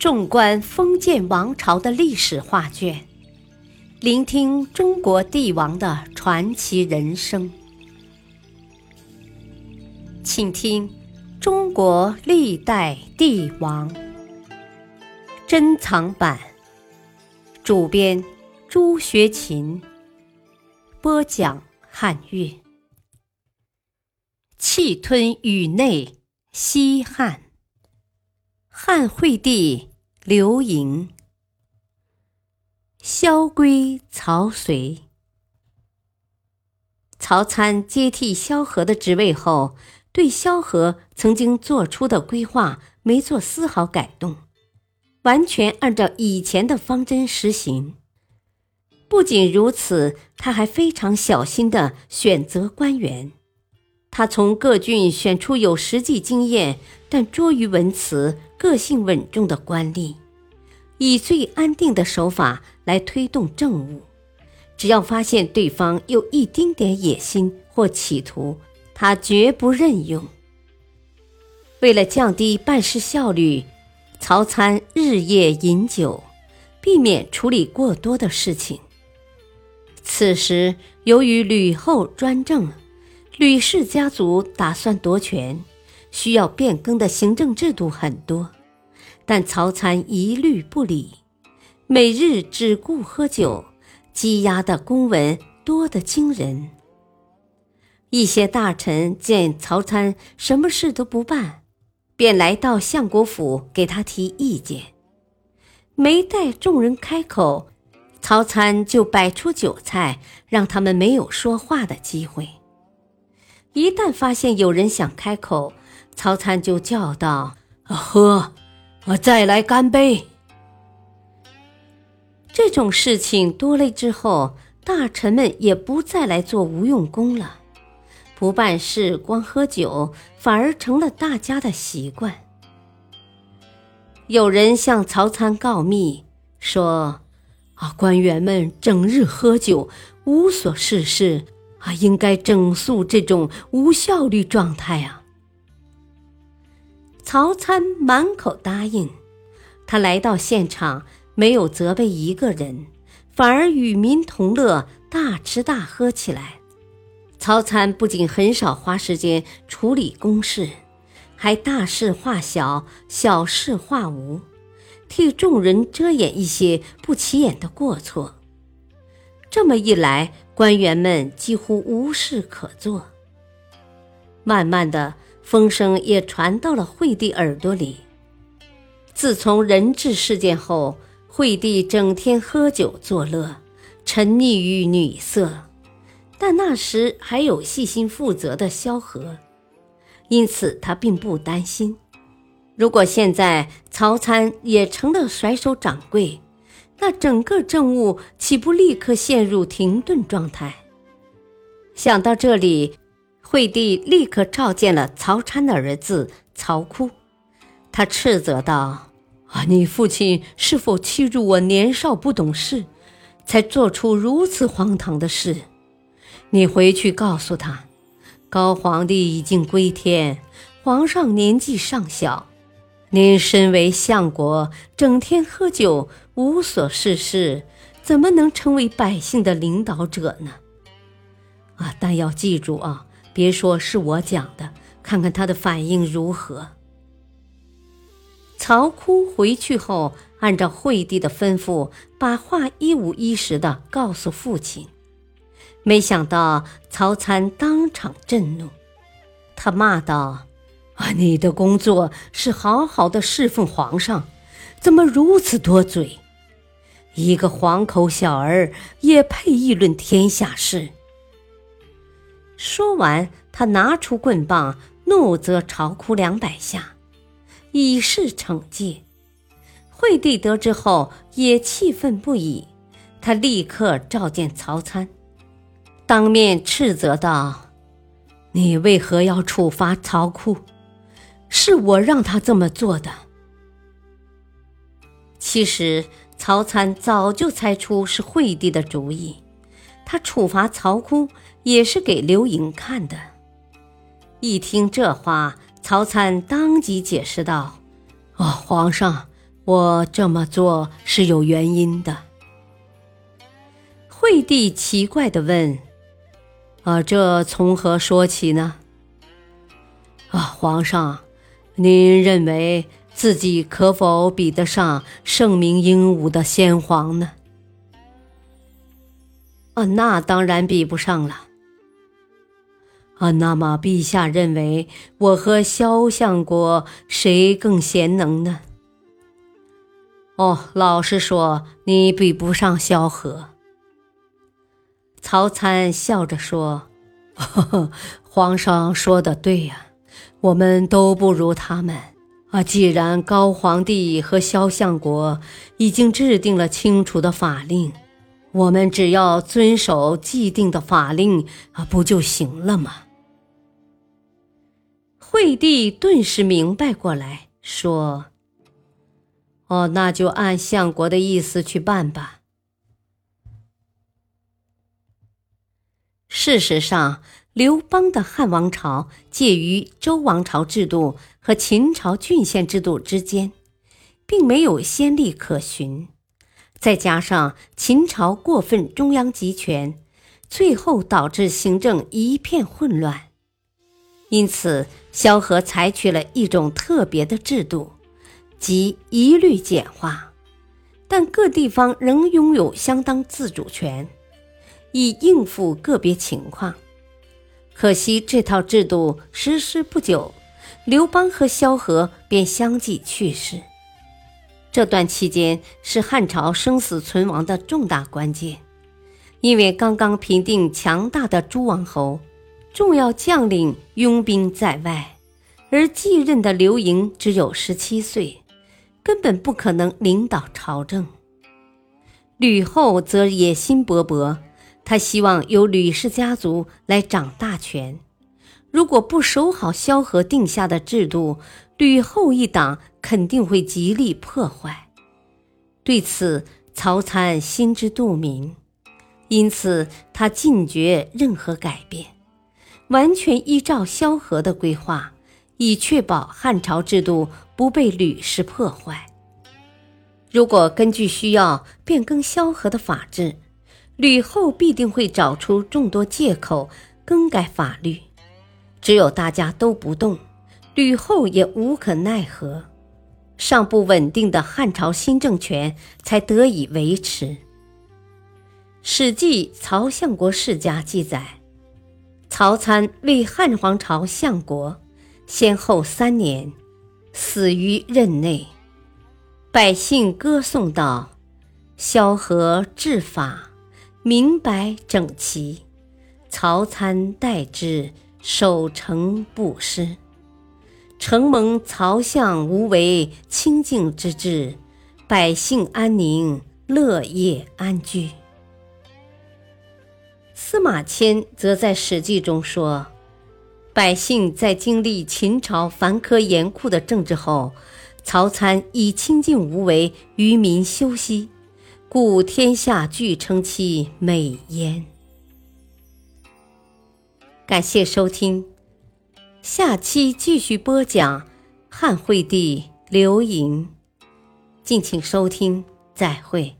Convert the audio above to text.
纵观封建王朝的历史画卷，聆听中国帝王的传奇人生，请听《中国历代帝王》珍藏版，主编朱学勤，播讲汉乐。气吞宇内，西汉，汉惠帝。刘盈、萧规、曹随、曹参接替萧何的职位后，对萧何曾经做出的规划没做丝毫改动，完全按照以前的方针实行。不仅如此，他还非常小心的选择官员。他从各郡选出有实际经验但拙于文辞。个性稳重的官吏，以最安定的手法来推动政务。只要发现对方有一丁点野心或企图，他绝不任用。为了降低办事效率，曹参日夜饮酒，避免处理过多的事情。此时，由于吕后专政，吕氏家族打算夺权。需要变更的行政制度很多，但曹参一律不理，每日只顾喝酒，积压的公文多得惊人。一些大臣见曹参什么事都不办，便来到相国府给他提意见。没待众人开口，曹参就摆出酒菜，让他们没有说话的机会。一旦发现有人想开口，曹参就叫道：“喝，我再来干杯。”这种事情多了之后，大臣们也不再来做无用功了，不办事光喝酒，反而成了大家的习惯。有人向曹参告密说：“啊，官员们整日喝酒，无所事事，啊，应该整肃这种无效率状态啊。”曹参满口答应，他来到现场，没有责备一个人，反而与民同乐，大吃大喝起来。曹参不仅很少花时间处理公事，还大事化小，小事化无，替众人遮掩一些不起眼的过错。这么一来，官员们几乎无事可做。慢慢的。风声也传到了惠帝耳朵里。自从人质事件后，惠帝整天喝酒作乐，沉溺于女色。但那时还有细心负责的萧何，因此他并不担心。如果现在曹参也成了甩手掌柜，那整个政务岂不立刻陷入停顿状态？想到这里。惠帝立刻召见了曹参的儿子曹哭，他斥责道：“啊，你父亲是否欺辱我年少不懂事，才做出如此荒唐的事？你回去告诉他，高皇帝已经归天，皇上年纪尚小，您身为相国，整天喝酒，无所事事，怎么能成为百姓的领导者呢？啊，但要记住啊。”别说是我讲的，看看他的反应如何。曹哭回去后，按照惠帝的吩咐，把话一五一十的告诉父亲。没想到曹参当场震怒，他骂道：“啊，你的工作是好好的侍奉皇上，怎么如此多嘴？一个黄口小儿也配议论天下事？”说完，他拿出棍棒，怒责曹哭两百下，以示惩戒。惠帝得知后也气愤不已，他立刻召见曹参，当面斥责道：“你为何要处罚曹库？是我让他这么做的。”其实，曹参早就猜出是惠帝的主意。他处罚曹哭也是给刘盈看的。一听这话，曹参当即解释道：“哦，皇上，我这么做是有原因的。惠帝奇怪地问：“啊，这从何说起呢？”啊，皇上，您认为自己可否比得上盛名英武的先皇呢？那当然比不上了。啊，那么陛下认为我和萧相国谁更贤能呢？哦，老实说，你比不上萧何。曹参笑着说：“呵呵，皇上说的对呀，我们都不如他们啊。既然高皇帝和萧相国已经制定了清楚的法令，我们只要遵守既定的法令啊，不就行了吗？”惠帝顿时明白过来，说：“哦，那就按相国的意思去办吧。”事实上，刘邦的汉王朝介于周王朝制度和秦朝郡县制度之间，并没有先例可循。再加上秦朝过分中央集权，最后导致行政一片混乱。因此，萧何采取了一种特别的制度，即一律简化，但各地方仍拥有相当自主权。以应付个别情况，可惜这套制度实施不久，刘邦和萧何便相继去世。这段期间是汉朝生死存亡的重大关键，因为刚刚平定强大的诸王侯，重要将领拥兵在外，而继任的刘盈只有十七岁，根本不可能领导朝政。吕后则野心勃勃。他希望由吕氏家族来掌大权，如果不守好萧何定下的制度，吕后一党肯定会极力破坏。对此，曹参心知肚明，因此他禁绝任何改变，完全依照萧何的规划，以确保汉朝制度不被吕氏破坏。如果根据需要变更萧何的法制，吕后必定会找出众多借口更改法律，只有大家都不动，吕后也无可奈何，尚不稳定的汉朝新政权才得以维持。《史记·曹相国世家》记载，曹参为汉皇朝相国，先后三年，死于任内。百姓歌颂道：“萧何治法。”明白整齐，曹参代之，守成不失。承蒙曹相无为清净之治，百姓安宁，乐业安居。司马迁则在《史记》中说：“百姓在经历秦朝繁苛严酷的政治后，曹参以清净无为，于民休息。”故天下俱称其美焉。感谢收听，下期继续播讲汉惠帝刘盈，敬请收听，再会。